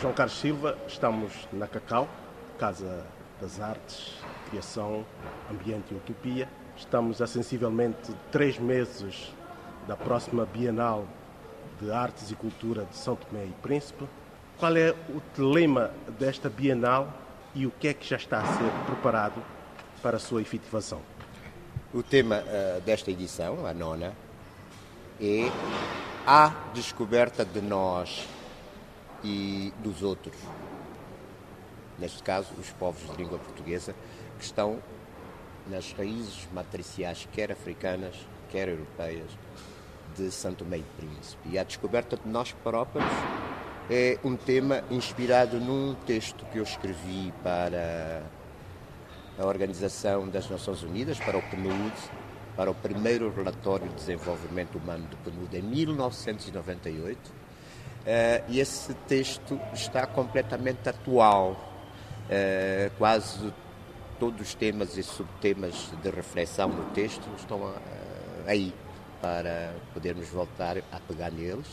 João Carlos Silva, estamos na Cacau, Casa das Artes, Criação, Ambiente e Utopia. Estamos a sensivelmente três meses da próxima Bienal de Artes e Cultura de São Tomé e Príncipe. Qual é o telema desta Bienal e o que é que já está a ser preparado para a sua efetivação? O tema uh, desta edição, a nona, é a descoberta de nós e dos outros. Neste caso, os povos de língua portuguesa que estão nas raízes matriciais, quer africanas, quer europeias, de Santo Meio Príncipe. E a descoberta de nós próprios é um tema inspirado num texto que eu escrevi para a Organização das Nações Unidas, para o PNUD, para o primeiro relatório de desenvolvimento humano do PNUD em 1998. Eh, e esse texto está completamente atual. Eh, quase todos os temas e subtemas de reflexão no texto estão eh, aí para podermos voltar a pegar neles.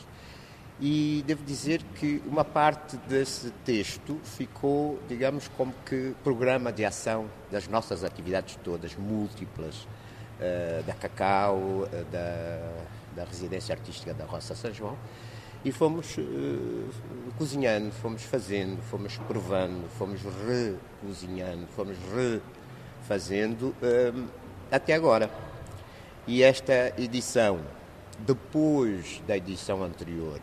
E devo dizer que uma parte desse texto ficou, digamos, como que programa de ação das nossas atividades todas, múltiplas, uh, da Cacau, uh, da, da Residência Artística da Roça São João. E fomos uh, cozinhando, fomos fazendo, fomos provando, fomos recozinhando, fomos refazendo até agora. E esta edição, depois da edição anterior,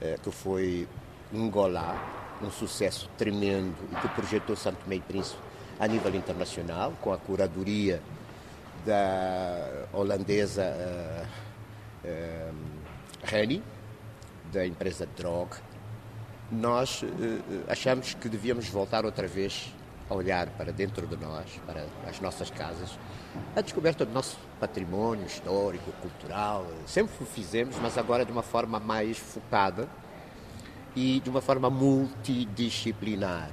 eh, que foi Ngolá, um sucesso tremendo e que projetou Santo Meio Príncipe a nível internacional, com a curadoria da holandesa uh, uh, Reni, da empresa Drog, nós uh, achamos que devíamos voltar outra vez a olhar para dentro de nós, para as nossas casas, a descoberta do nosso património histórico, cultural. Sempre o fizemos, mas agora de uma forma mais focada e de uma forma multidisciplinar.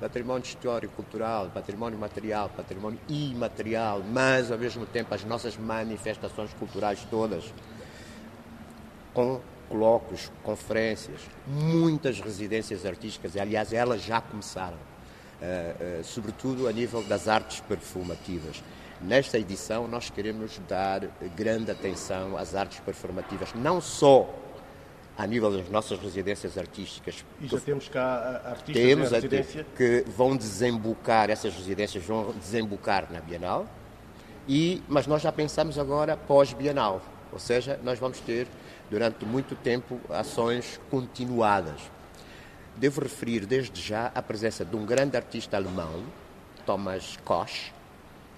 Património histórico, cultural, património material, património imaterial, mas ao mesmo tempo as nossas manifestações culturais todas, com colóquios, conferências, muitas residências artísticas, aliás, elas já começaram, uh, uh, sobretudo a nível das artes performativas. Nesta edição, nós queremos dar grande atenção às artes performativas, não só a nível das nossas residências artísticas. E já temos cá artistas temos em residência? que vão desembocar, essas residências vão desembocar na Bienal, e, mas nós já pensamos agora pós-Bienal, ou seja, nós vamos ter durante muito tempo ações continuadas. Devo referir desde já a presença de um grande artista alemão, Thomas Koch,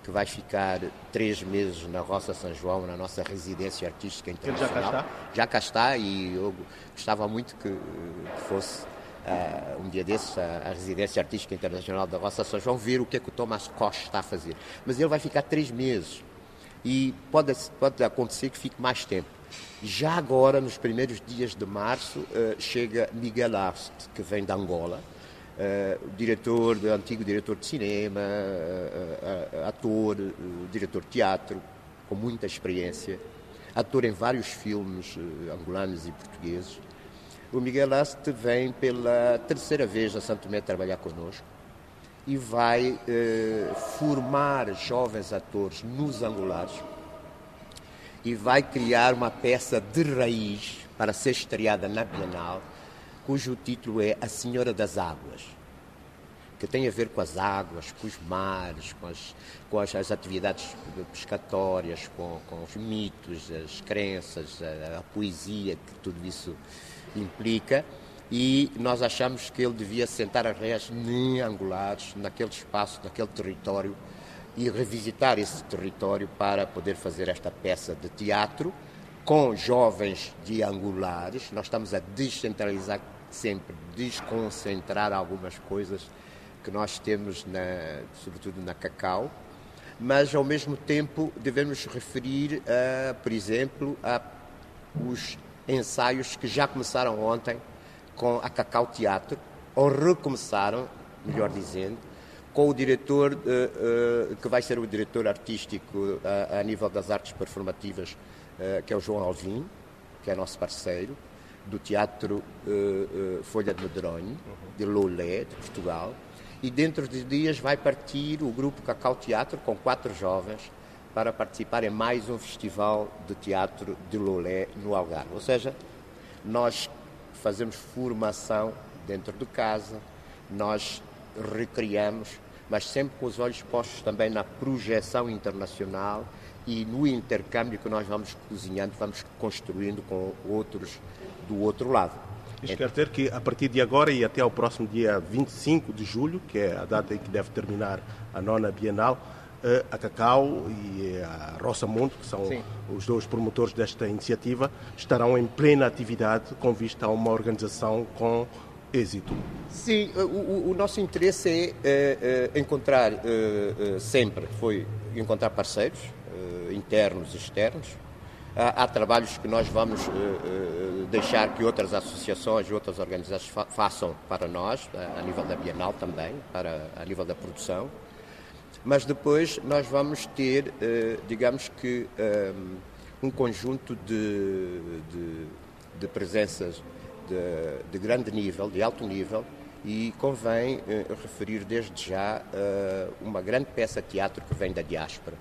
que vai ficar três meses na Roça São João, na nossa residência artística internacional. Ele já cá está? Já cá está e eu gostava muito que, que fosse uh, um dia desses a, a, residência artística internacional da Roça São João ver o que é que o Thomas Koch está a fazer. Mas ele vai ficar três meses e pode, pode acontecer que fique mais tempo. Já agora, nos primeiros dias de março, uh, chega Miguel Arst, que vem da Angola, Uh, diretor, antigo diretor de cinema, uh, ator, diretor de teatro, com muita experiência, ator em vários filmes angolanos e portugueses. O Miguel Aste vem pela terceira vez a Santo Tomé trabalhar connosco e vai formar jovens atores nos angolares e vai criar uma peça de raiz para ser estreada na Bienal cujo título é A Senhora das Águas, que tem a ver com as águas, com os mares, com as, com as, as atividades pescatórias, com, com, os mitos, as crenças, a, a poesia que tudo isso implica. E nós achamos que ele devia sentar as reias angulares naquele espaço, naquele território e revisitar esse território para poder fazer esta peça de teatro com jovens de angulares. Nós estamos a descentralizar sempre desconcentrar algumas coisas que nós temos, na, sobretudo na cacau, mas ao mesmo tempo devemos referir, a, por exemplo, a os ensaios que já começaram ontem com a Cacau Teatro, ou recomeçaram, melhor dizendo, com o diretor, uh, uh, que vai ser o diretor artístico uh, a nível das artes performativas, que é o João Alvim, que é nosso parceiro, do Teatro Folha de Medronho, de Lolé, de Portugal, e dentro de dias vai partir o grupo Cacau Teatro com quatro jovens para participar em mais um festival de teatro de Lolé no Algarve. Ou seja, nós fazemos formação dentro de casa, nós recriamos, mas sempre com os olhos postos também na projeção internacional e no intercâmbio que nós vamos cozinhando, vamos construindo com outros do outro lado. Isto quer dizer que a partir de agora e até ao próximo dia 25 de julho, que é a data em que deve terminar a nona Bienal, eh, a Cacau e a Roça Mundo, que são Sim. os dois promotores desta iniciativa, estarão em plena atividade com vista a uma organização com êxito. Sim, o, o nosso interesse é, é, é encontrar, é, sempre foi encontrar parceiros, internos e externos. Há, há, trabalhos que nós vamos deixar que outras associações, outras organizações fa façam para nós, a, a, nível da Bienal também, para, a nível da produção. Mas depois nós vamos ter, digamos que, um conjunto de, de, de presenças de, de grande nível, de alto nível, e convém eh, referir desde já uh, uma grande peça de teatro que vem da diáspora,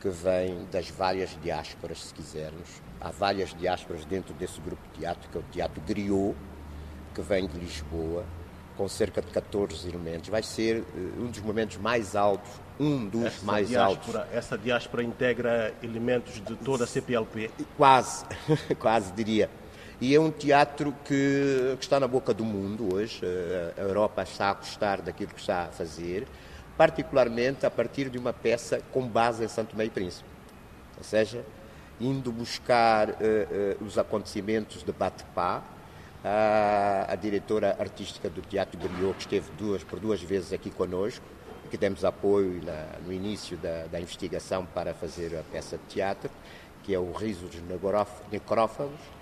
que vem das várias diásporas, se quisermos. Há várias diásporas dentro desse grupo de teatro, que é o Teatro Griot, que vem de Lisboa, com cerca de 14 elementos. Vai ser uh, um dos momentos mais altos, um dos essa mais diáspora, altos. Essa diáspora integra elementos de toda a CPLP? Quase, quase diria. E é um teatro que, que, está na boca do mundo hoje. A Europa está a gostar daquilo que está a fazer, particularmente a partir de uma peça com base em Santo Meio Príncipe. Ou seja, indo buscar uh, uh, os acontecimentos de Batepá, a, a diretora artística do Teatro Griot, que esteve duas, por duas vezes aqui conosco, que demos apoio na, no início da, da, investigação para fazer a peça de teatro, que é o Riso dos Necrófagos,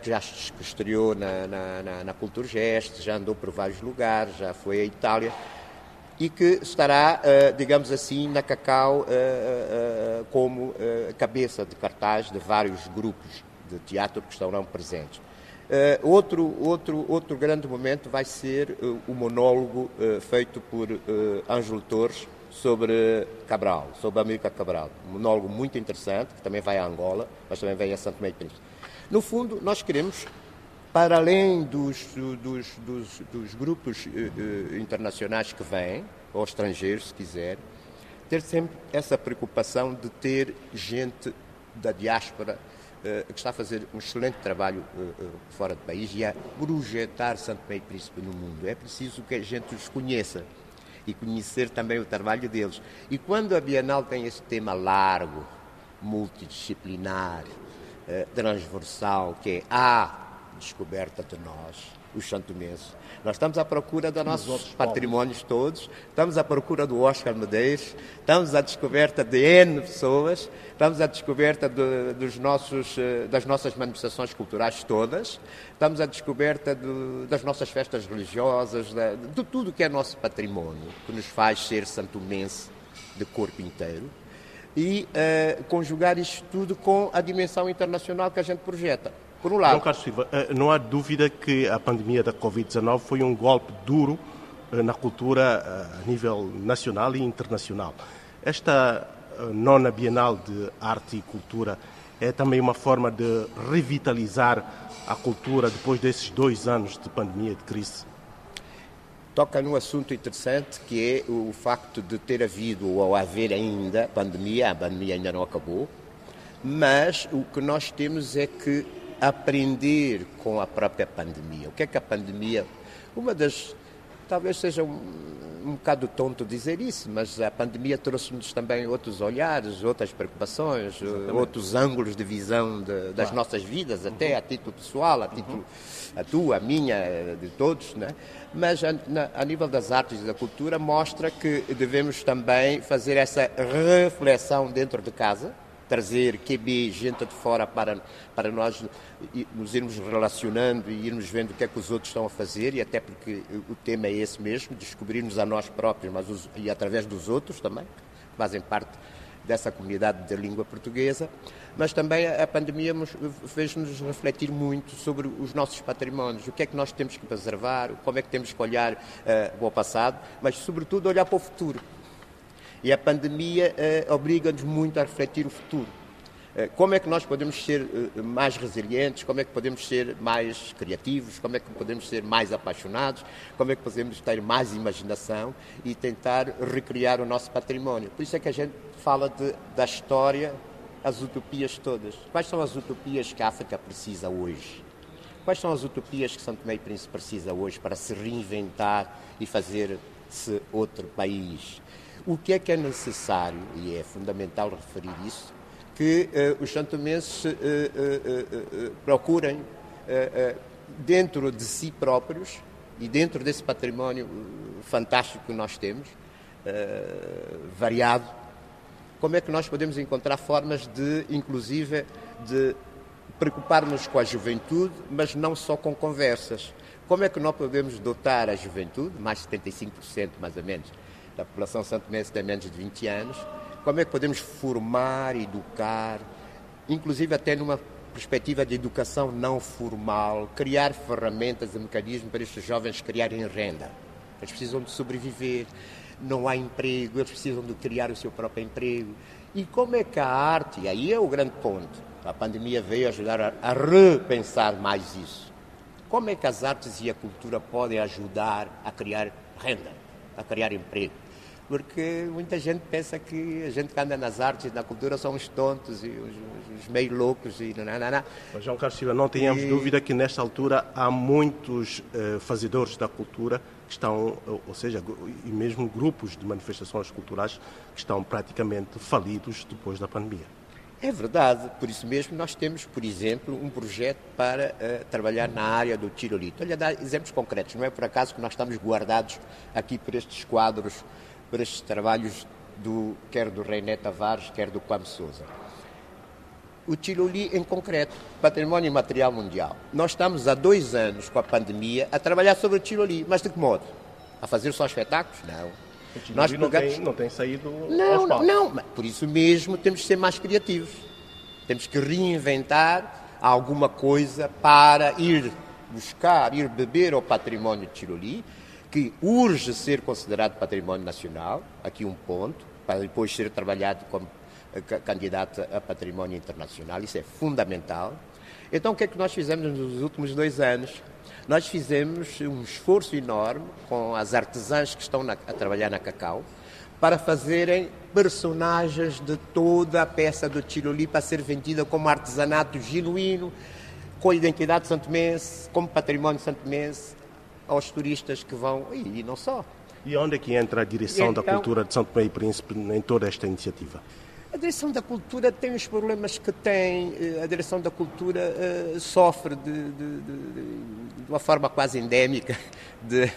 que já estreou na, na, na, na Cultura Geste, já andou por vários lugares, já foi à Itália, e que estará, eh, digamos assim, na Cacau eh, como cabeça de cartaz de vários grupos de teatro que estarão presentes. Outro, outro, outro grande momento vai ser o monólogo feito por Ângelo Torres sobre Cabral, sobre América Cabral. Um monólogo muito interessante, que também vai a Angola, mas também vem a Santo Meio Príncipe. No fundo, nós queremos, para além dos, dos, dos, dos grupos uh, internacionais que vêm, ou estrangeiros, se quiser, ter sempre essa preocupação de ter gente da diáspora uh, que está a fazer um excelente trabalho uh, fora do país e a projetar Santo Meio Príncipe no mundo. É preciso que a gente os conheça e conhecer também o trabalho deles. E quando a Bienal tem esse tema largo, multidisciplinar, eh, transversal, que é a descoberta de nós, os santomenses. Nós estamos à procura dos nossos patrimónios todos, estamos à procura do Oscar Medeiros, estamos à descoberta de N pessoas, estamos à descoberta de, dos nossos, eh, das nossas manifestações culturais todas, estamos à descoberta de, das nossas festas religiosas, de, de tudo que é nosso património, que nos faz ser santomense de corpo inteiro e uh, conjugar isto tudo com a dimensão internacional que a gente projeta. Por um lado. João Carlos Silva, uh, não há dúvida que a pandemia da Covid-19 foi um golpe duro uh, na cultura a nível nacional e internacional. Esta nona Bienal de Arte e Cultura é também uma forma de revitalizar a cultura depois desses dois anos de pandemia, de crise? Toca num assunto interessante que é o facto de ter havido ou haver ainda pandemia, a pandemia ainda não acabou, mas o que nós temos é que aprender com a própria pandemia. O que é que a pandemia. Uma das. Talvez seja um, um bocado tonto dizer isso, mas a pandemia trouxe-nos também outros olhares, outras preocupações, Exatamente. outros ângulos de visão de, das claro. nossas vidas, até uhum. a título pessoal, a título uhum. a tua, a minha, de todos, né? Mas a, na, a nível das artes e da cultura mostra que devemos também fazer essa reflexão dentro de casa, trazer QB, gente de fora para, para nós nos irmos relacionando e irmos vendo o que é que os outros estão a fazer e até porque o tema é esse mesmo, descobrirmos a nós próprios mas os, e através dos outros também, que fazem parte dessa comunidade de língua portuguesa, mas também a pandemia fez-nos refletir muito sobre os nossos patrimónios, o que é que nós temos que preservar, como é que temos que olhar uh, para o passado, mas sobretudo olhar para o futuro. E a pandemia uh, obriga-nos muito a refletir o futuro. Uh, como é que nós podemos ser mais resilientes, como é que podemos ser mais criativos, como é que podemos ser mais apaixonados, como é que podemos ter mais imaginação e tentar recriar o nosso património. Por isso é que a gente fala de, da história as utopias todas. Quais são as utopias que a África precisa hoje? Quais são as utopias que São Tomé e Príncipe precisa hoje para se reinventar e fazer-se outro país? O que é que é necessário, e é fundamental referir isso, que uh, os santomenses uh, uh, procurem, dentro de si próprios e dentro desse património fantástico que nós temos, variado, como é que nós podemos encontrar formas de, inclusive, de preocuparmos com a juventude, mas não só com conversas. Como é que nós podemos dotar a juventude, mais de 75% mais ou menos, da população santomense tem menos de 20 anos, como é que podemos formar, educar, inclusive até numa perspectiva de educação não formal, criar ferramentas e mecanismos para estes jovens criarem renda. Eles precisam de sobreviver não há emprego, eles precisam de criar o seu próprio emprego. E como é que a arte, aí é o grande ponto, a pandemia veio ajudar a repensar mais isso. Como é que as artes e a cultura podem ajudar a criar renda, a criar emprego? Porque muita gente pensa que a gente que anda nas artes e na cultura são os tontos e os, os meio loucos e não, não, não. Mas João Carlos Silva, não tenhamos e... dúvida que nesta altura há muitos uh, fazedores da cultura que estão, ou seja, e mesmo grupos de manifestações culturais que estão praticamente falidos depois da pandemia. É verdade, por isso mesmo nós temos, por exemplo, um projeto para uh, trabalhar na área do tirolito. Olha, dar exemplos concretos, não é por acaso que nós estamos guardados aqui por estes quadros, por estes trabalhos, do, quer do Reiné Tavares, quer do Quam Souza o Tiroli em concreto, património material mundial. Nós estamos há dois anos com a pandemia a trabalhar sobre o Tiroli, mas de que modo? A fazer só espetáculos? Não. O Nós não, tem, não tem saído Não, não. Por isso mesmo temos que ser mais criativos. Temos que reinventar alguma coisa para ir buscar, ir beber ao património de Tiroli, que urge ser considerado património nacional, aqui um ponto, para depois ser trabalhado como candidata a património internacional, isso é fundamental. Então, o que é que nós fizemos nos últimos dois anos? Nós fizemos um esforço enorme com as artesãs que estão na, a trabalhar na Cacau para fazerem personagens de toda a peça do Tiroli para ser vendida como artesanato genuíno, com identidade santomense, como património santomense, aos turistas que vão, e, e não só. E onde é que entra a direção então, da cultura de São Tomé e Príncipe em toda esta iniciativa? A direção da cultura tem os problemas que tem. Eh, a direção da cultura uh, sofre de, de, de, de, uma forma quase endémica de,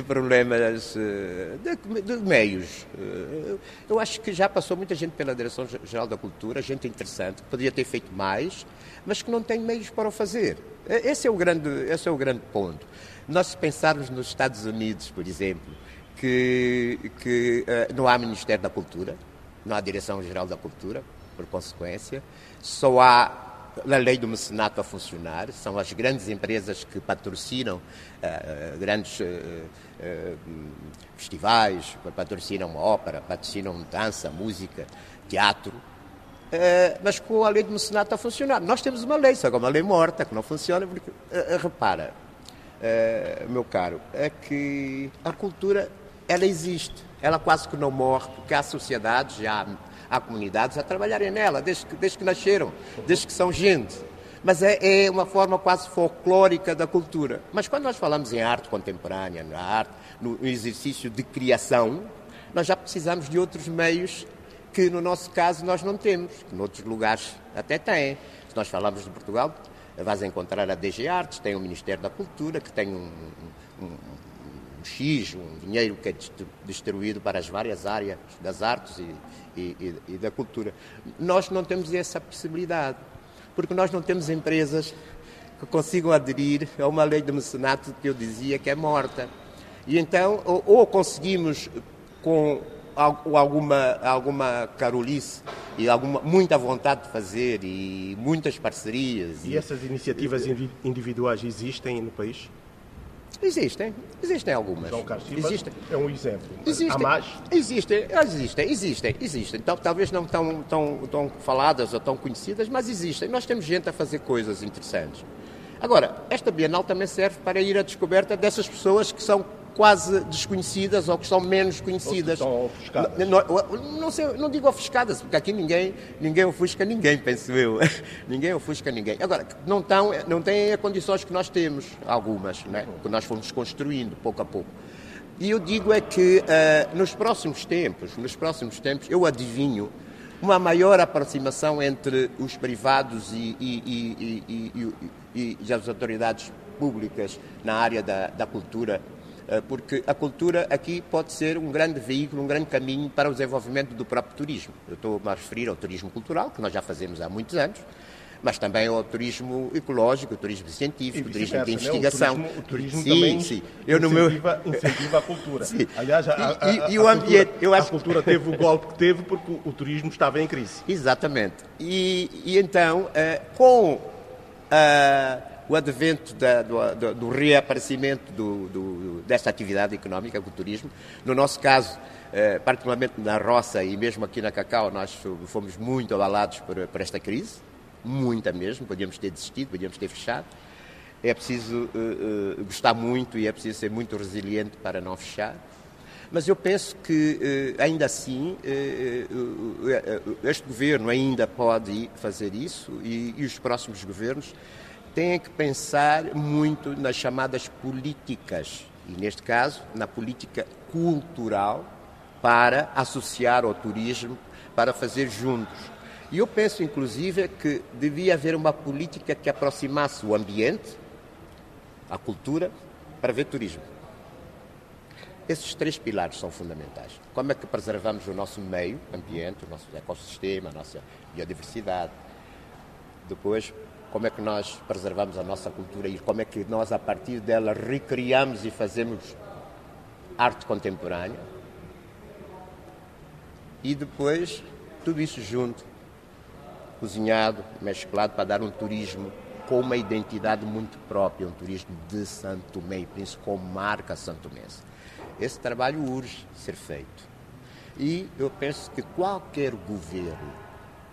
problemas uh, de, meios. Uh, eu acho que já passou muita gente pela Direção-Geral da Cultura, gente interessante, que poderia ter feito mais, mas que não tem meios para o fazer. Esse é o grande, esse é o grande ponto. Nós, se pensarmos nos Estados Unidos, por exemplo, que, que não há Ministério da Cultura, não há Direção-Geral da Cultura, por consequência. Só há a lei do mecenato a funcionar, são as grandes empresas que patrocinam uh, grandes uh, uh, festivais, patrocinam ópera, patrocinam dança, música, teatro. mas com a lei do mecenato a funcionar. Nós temos uma lei, só que é uma lei morta, que não funciona, porque, repara, meu caro, é que a cultura, ela existe ela quase que não morre, porque há sociedades, já há comunidades a trabalharem nela, desde que, desde que nasceram, desde que são gente. Mas é, é, uma forma quase folclórica da cultura. Mas quando nós falamos em arte contemporânea, na arte, no exercício de criação, nós já precisamos de outros meios que no nosso caso nós não temos, que noutros lugares até têm. Se nós falamos de Portugal, vais encontrar a DG Artes, tem o Ministério da Cultura, que tem um, um, um X, um dinheiro que é distribuído para as várias áreas das artes e, e, e da cultura. Nós não temos essa possibilidade, porque nós não temos empresas que consigam aderir a uma lei de mecenato que eu dizia que é morta. E então, ou, ou conseguimos com alguma, alguma carolice e alguma, muita vontade de fazer e muitas parcerias. E, e essas iniciativas individuais existem no país? Existem, existem algumas. João Carlos existem. é um exemplo. Existem, Há mais? Existem, existem, existem, existem. Então, talvez não tão, tão, tão faladas ou tão conhecidas, mas existem. Nós temos gente a fazer coisas interessantes. Agora, esta Bienal também serve para ir à descoberta dessas pessoas que são quase desconhecidas ou que são menos conhecidas. Ou que estão ofuscadas. Não, não, sei, não digo ofuscadas, porque aqui ninguém, ninguém ofusca ninguém, penso eu. ninguém ofusca ninguém. Agora, não, estão, não têm as condições que nós temos, algumas, né? que nós fomos construindo pouco a pouco. E eu digo é que uh, nos próximos tempos, nos próximos tempos, eu adivinho uma maior aproximação entre os privados e, e, e, e as autoridades públicas na área da, da cultura porque a cultura aqui pode ser um grande veículo, um grande caminho para o desenvolvimento do próprio turismo. Eu estou a referir ao turismo cultural, que nós já fazemos há muitos anos, mas também ao turismo ecológico, o turismo científico, o turismo de investigação. Né? O turismo, o turismo sim, também sim. Eu incentiva, no meu... incentiva a cultura. Sim. Aliás, a, a, a, e, e o ambiente, cultura, eu acho... a cultura teve o golpe que teve porque o turismo estava em crise. Exatamente. E, e então, uh, com... Uh, o advento da, do, do, reaparecimento do, do, desta atividade económica, o turismo. No nosso caso, eh, particularmente na roça e mesmo aqui na Cacau, nós fomos muito abalados por, por esta crise, muita mesmo, podíamos ter desistido, podíamos ter fechado. É preciso uh, uh, gostar muito e é preciso ser muito resiliente para não fechar. Mas eu penso que, uh, ainda assim, este governo ainda pode fazer isso e, e os próximos governos têm que pensar muito nas chamadas políticas, e neste caso, na política cultural, para associar ao turismo, para fazer juntos. E eu penso, inclusive, que devia haver uma política que aproximasse o ambiente, a cultura, para ver turismo. Esses três pilares são fundamentais. Como é que preservamos o nosso meio ambiente, o nosso ecossistema, a nossa biodiversidade? Depois, como é que nós preservamos a nossa cultura e como é que nós, a partir dela, recriamos e fazemos arte contemporânea. E depois, tudo isso junto, cozinhado, mesclado, para dar um turismo com uma identidade muito própria, um turismo de Santo Tomé e Príncipe, com marca santomense. Esse trabalho urge ser feito. E eu penso que qualquer governo,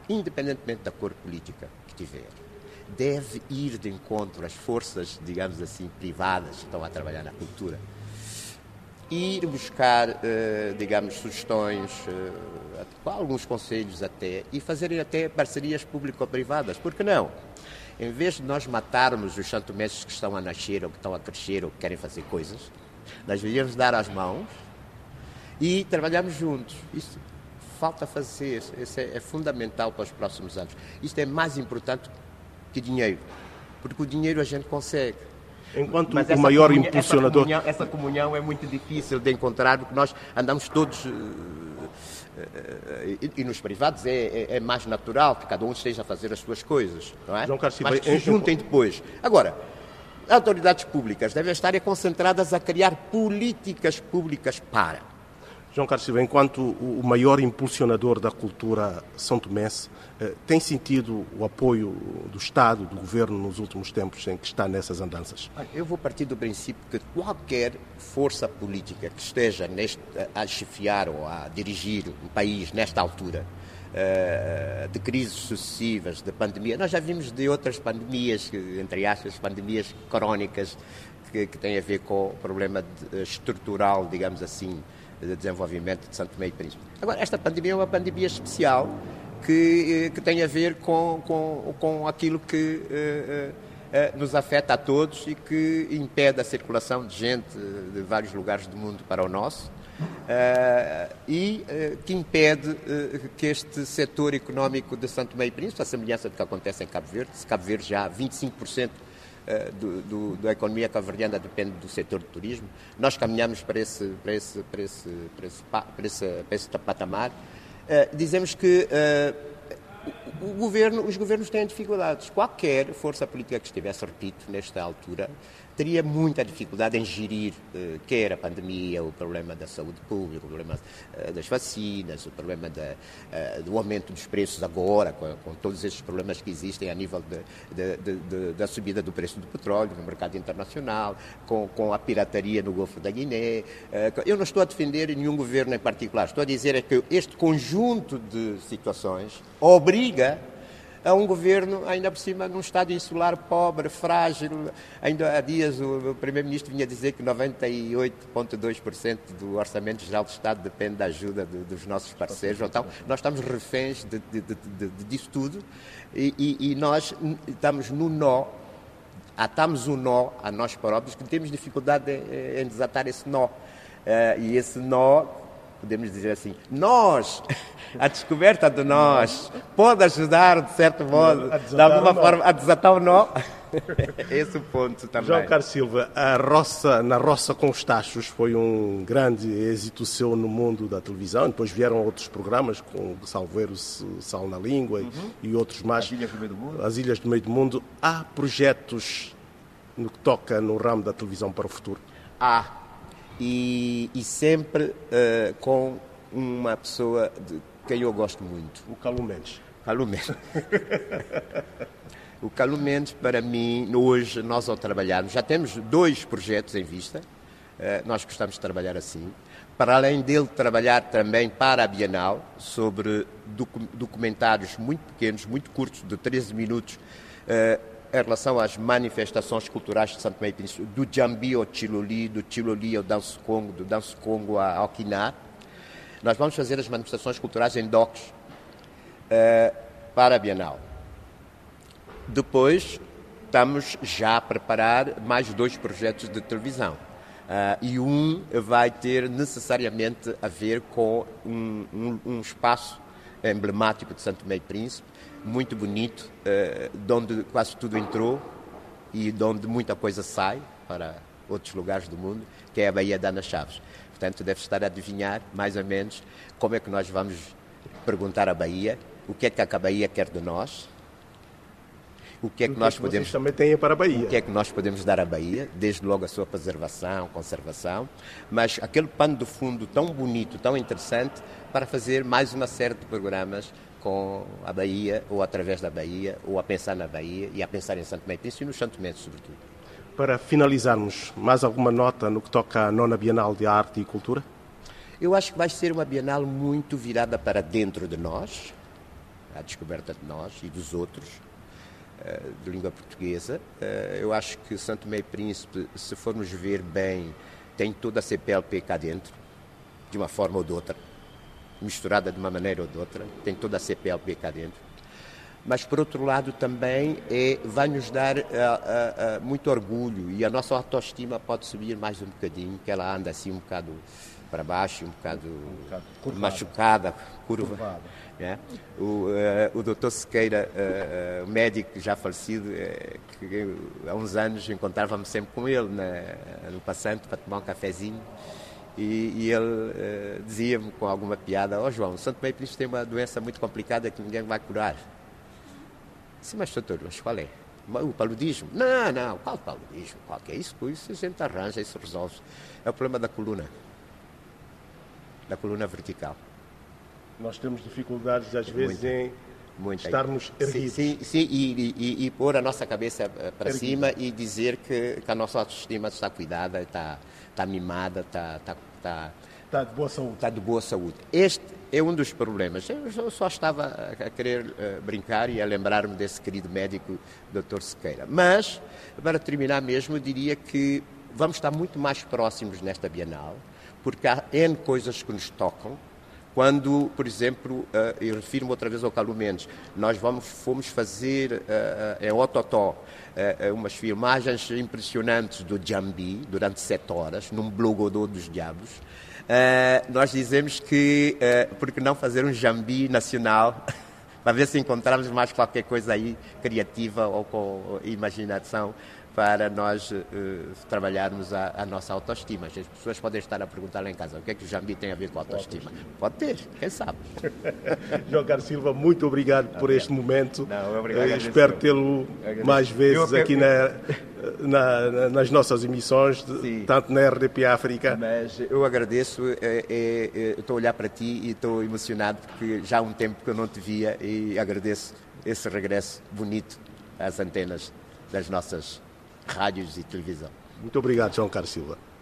independentemente da cor política que tiver, deve ir de encontro às forças, digamos assim, privadas que estão a trabalhar na cultura. Ir buscar, uh, digamos, sugestões, uh, alguns conselhos até, e fazerem até parcerias público-privadas. Por que não? Em vez de nós matarmos os santomenses que estão a nascer, ou que estão a crescer, ou que querem fazer coisas, nós deveríamos dar as mãos e trabalharmos juntos. Isso falta fazer, isso é, é fundamental para os próximos anos. Isto é mais importante que dinheiro. Porque o dinheiro a gente consegue. Enquanto Mas o maior comunhão, impulsionador. Essa comunhão, essa comunhão, é muito difícil de encontrar, porque nós andamos todos. Uh, e, e, nos privados é, é, é, mais natural que cada um esteja a fazer as suas coisas, não é? João Carlos Mas se juntem depois. Agora, autoridades públicas devem estar concentradas a criar políticas públicas para. João Carlos Silva, enquanto o maior impulsionador da cultura são tomense, eh, tem sentido o apoio do Estado, do Governo, nos últimos tempos em que está nessas andanças? Eu vou partir do princípio que qualquer força política que esteja neste, a chefiar ou a dirigir um país nesta altura, eh, de crises sucessivas, de pandemia. Nós já vimos de outras pandemias, entre aspas, pandemias crónicas, que, que têm a ver com o problema estrutural, digamos assim, de desenvolvimento de Santo Meio e Príncipe. Agora, esta pandemia é uma pandemia especial, que, eh, que tem a ver com, com, com aquilo que uh, uh, nos afeta a todos e que impede a circulação de gente de vários lugares do mundo para o nosso. Uh, e que impede que este setor económico de Santo Meio Príncipe, a semelhança do que acontece em Cabo Verde, se Cabo Verde já 25% do, do, da economia cabo-verdiana depende do setor do turismo. Nós caminhamos para esse, para esse, para esse, para esse, para esse, para esse patamar. Eh, dizemos que uh, o governo, os governos têm dificuldades. Qualquer força política que estivesse, repito, nesta altura, teria muita dificuldade em gerir, uh, quer a pandemia, o problema da saúde pública, o problema uh, das vacinas, o problema da, uh, do aumento dos preços agora, com, com, todos esses problemas que existem a nível de, de, de, da subida do preço do petróleo no mercado internacional, com, com a pirataria no Golfo da Guiné. eu não estou a defender nenhum governo em particular, estou a dizer é que este conjunto de situações obriga a um governo, ainda por cima, num estado insular pobre, frágil. Ainda há dias o Primeiro-Ministro vinha dizer que 98,2% do Orçamento Geral do Estado depende da ajuda de, dos nossos parceiros. Então, nós estamos reféns de, de, de, disso tudo e, e, e nós estamos no nó atamos um nó a nós próprios que temos dificuldade em, em desatar esse nó. Uh, e esse nó podemos dizer assim, nós, a descoberta de nós, pode ajudar, de certo modo, de alguma forma, a desatar o nó. Esse é o ponto também. João Carlos Silva, a roça, na Roça com os Tachos foi um grande êxito seu no mundo da televisão. Depois vieram outros programas, com Salveiro Sal na Língua uhum. e outros mais. As Ilhas do Meio do Mundo. As Ilhas do Meio do Mundo. Há projetos no que toca no ramo da televisão para o futuro? Há e, e sempre uh, com uma pessoa de quem eu gosto muito. O Calu Mendes. Calu Mendes. o Calu Mendes, para mim, hoje, nós ao trabalharmos, já temos dois projetos em vista, uh, nós gostamos de trabalhar assim, para além dele trabalhar também para a Bienal, sobre documentários muito pequenos, muito curtos, de 13 minutos, uh, em relação às manifestações culturais de Santo e Príncipe, do Jambi ao Chiloli, do Chiloli ao Danço Congo, do Danço Congo ao Quiná, nós vamos fazer as manifestações culturais em DOCs uh, para a Bienal. Depois, estamos já a preparar mais dois projetos de televisão. Uh, e um vai ter necessariamente a ver com um, um, um espaço emblemático de Santo e Príncipe, muito bonito, uh, de onde quase tudo entrou e de onde muita coisa sai para outros lugares do mundo, que é a Baía da Ana Chaves. Portanto, deve estar a adivinhar, mais ou menos, como é que nós vamos perguntar à Bahia, o que é que a Bahia quer de nós, o que é que, que nós que podemos também têm para a Bahia. O que é que nós podemos dar à Bahia, desde logo a sua preservação, conservação, mas aquele pano de fundo tão bonito, tão interessante, para fazer mais uma série de programas com a Bahia, ou através da Bahia, ou a pensar na Bahia e a pensar em Santo Tomé e Príncipe e no Santo Tomé, sobretudo. Para finalizarmos, mais alguma nota no que toca à nona Bienal de Arte e Cultura? Eu acho que vai ser uma Bienal muito virada para dentro de nós, a descoberta de nós e dos outros, eh, de língua portuguesa. Eh, eu acho que Santo e Príncipe, se formos ver bem, tem toda a CPLP cá dentro, de uma forma ou de outra misturada de uma maneira ou de outra, tem toda a CPLP cá dentro. Mas, por outro lado, também é, vai nos dar uh, uh, uh, muito orgulho e a nossa autoestima pode subir mais um bocadinho, que ela anda assim um bocado para baixo, um bocado, um bocado machucada, curva. É? O, o doutor Sequeira, o médico já falecido, que há uns anos encontrava-me sempre com ele na, no passante para tomar um cafezinho. E, e ele uh, dizia-me com alguma piada: Ó oh, João, o Santo Meio Príncipe tem uma doença muito complicada que ninguém vai curar. Sim, mas doutor, mas qual é? O paludismo? Não, não, qual paludismo? Qual que é isso? Isso a gente arranja, isso resolve. É o problema da coluna, da coluna vertical. Nós temos dificuldades, às vezes, em Muita. estarmos erguidos. Sim, sim, sim e, e, e, pôr a nossa cabeça eh, para Erguido. cima e dizer que, que, a nossa autoestima está cuidada, está, está mimada, está, está está, está de boa saúde. Está de boa saúde. Este é um dos problemas. Eu só estava a querer uh, brincar e a lembrar-me desse querido médico, Dr. Sequeira. Mas, para terminar mesmo, eu diria que vamos estar muito mais próximos nesta Bienal, porque há N coisas que nos tocam. Quando, por exemplo, uh, eu refiro-me outra vez ao Carlos Mendes, nós vamos, fomos fazer uh, em Ototó umas filmagens impressionantes do Jambi durante sete horas, num blogodô dos diabos. Nós dizemos que, uh, por que não fazer um Jambi nacional, para ver se encontramos mais qualquer coisa aí criativa ou com imaginação para nós uh, trabalharmos a, a, nossa autoestima. As pessoas podem estar a perguntar lá em casa o que é que o Jambi tem a ver com a autoestima. Pode ter, quem sabe. João Carlos Silva, muito obrigado por este momento. Não, obrigado. espero tê-lo mais vezes aqui na na, nas nossas emissões, Sim. tanto na RDP África. Mas eu agradeço, é, é, é, estou a olhar para ti e estou emocionado porque já há um tempo que eu não te via e agradeço esse regresso bonito às antenas das nossas rádios e televisão. Muito obrigado, João Carlos Silva.